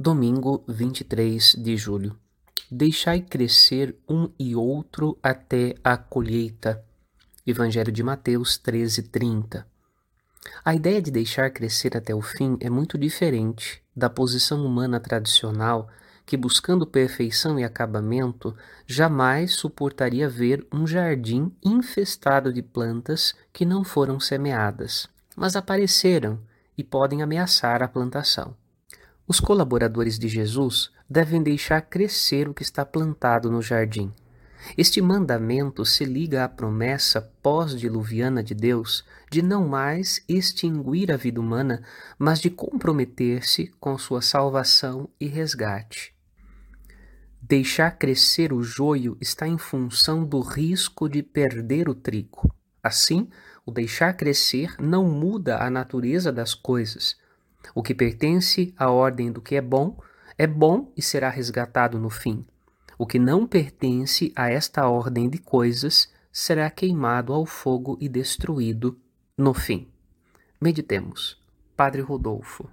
Domingo 23 de julho. Deixai crescer um e outro até a colheita. Evangelho de Mateus 13:30. A ideia de deixar crescer até o fim é muito diferente da posição humana tradicional que, buscando perfeição e acabamento, jamais suportaria ver um jardim infestado de plantas que não foram semeadas, mas apareceram e podem ameaçar a plantação. Os colaboradores de Jesus devem deixar crescer o que está plantado no jardim. Este mandamento se liga à promessa pós-diluviana de Deus de não mais extinguir a vida humana, mas de comprometer-se com sua salvação e resgate. Deixar crescer o joio está em função do risco de perder o trigo. Assim, o deixar crescer não muda a natureza das coisas, o que pertence à ordem do que é bom, é bom e será resgatado no fim. O que não pertence a esta ordem de coisas será queimado ao fogo e destruído no fim. Meditemos. Padre Rodolfo.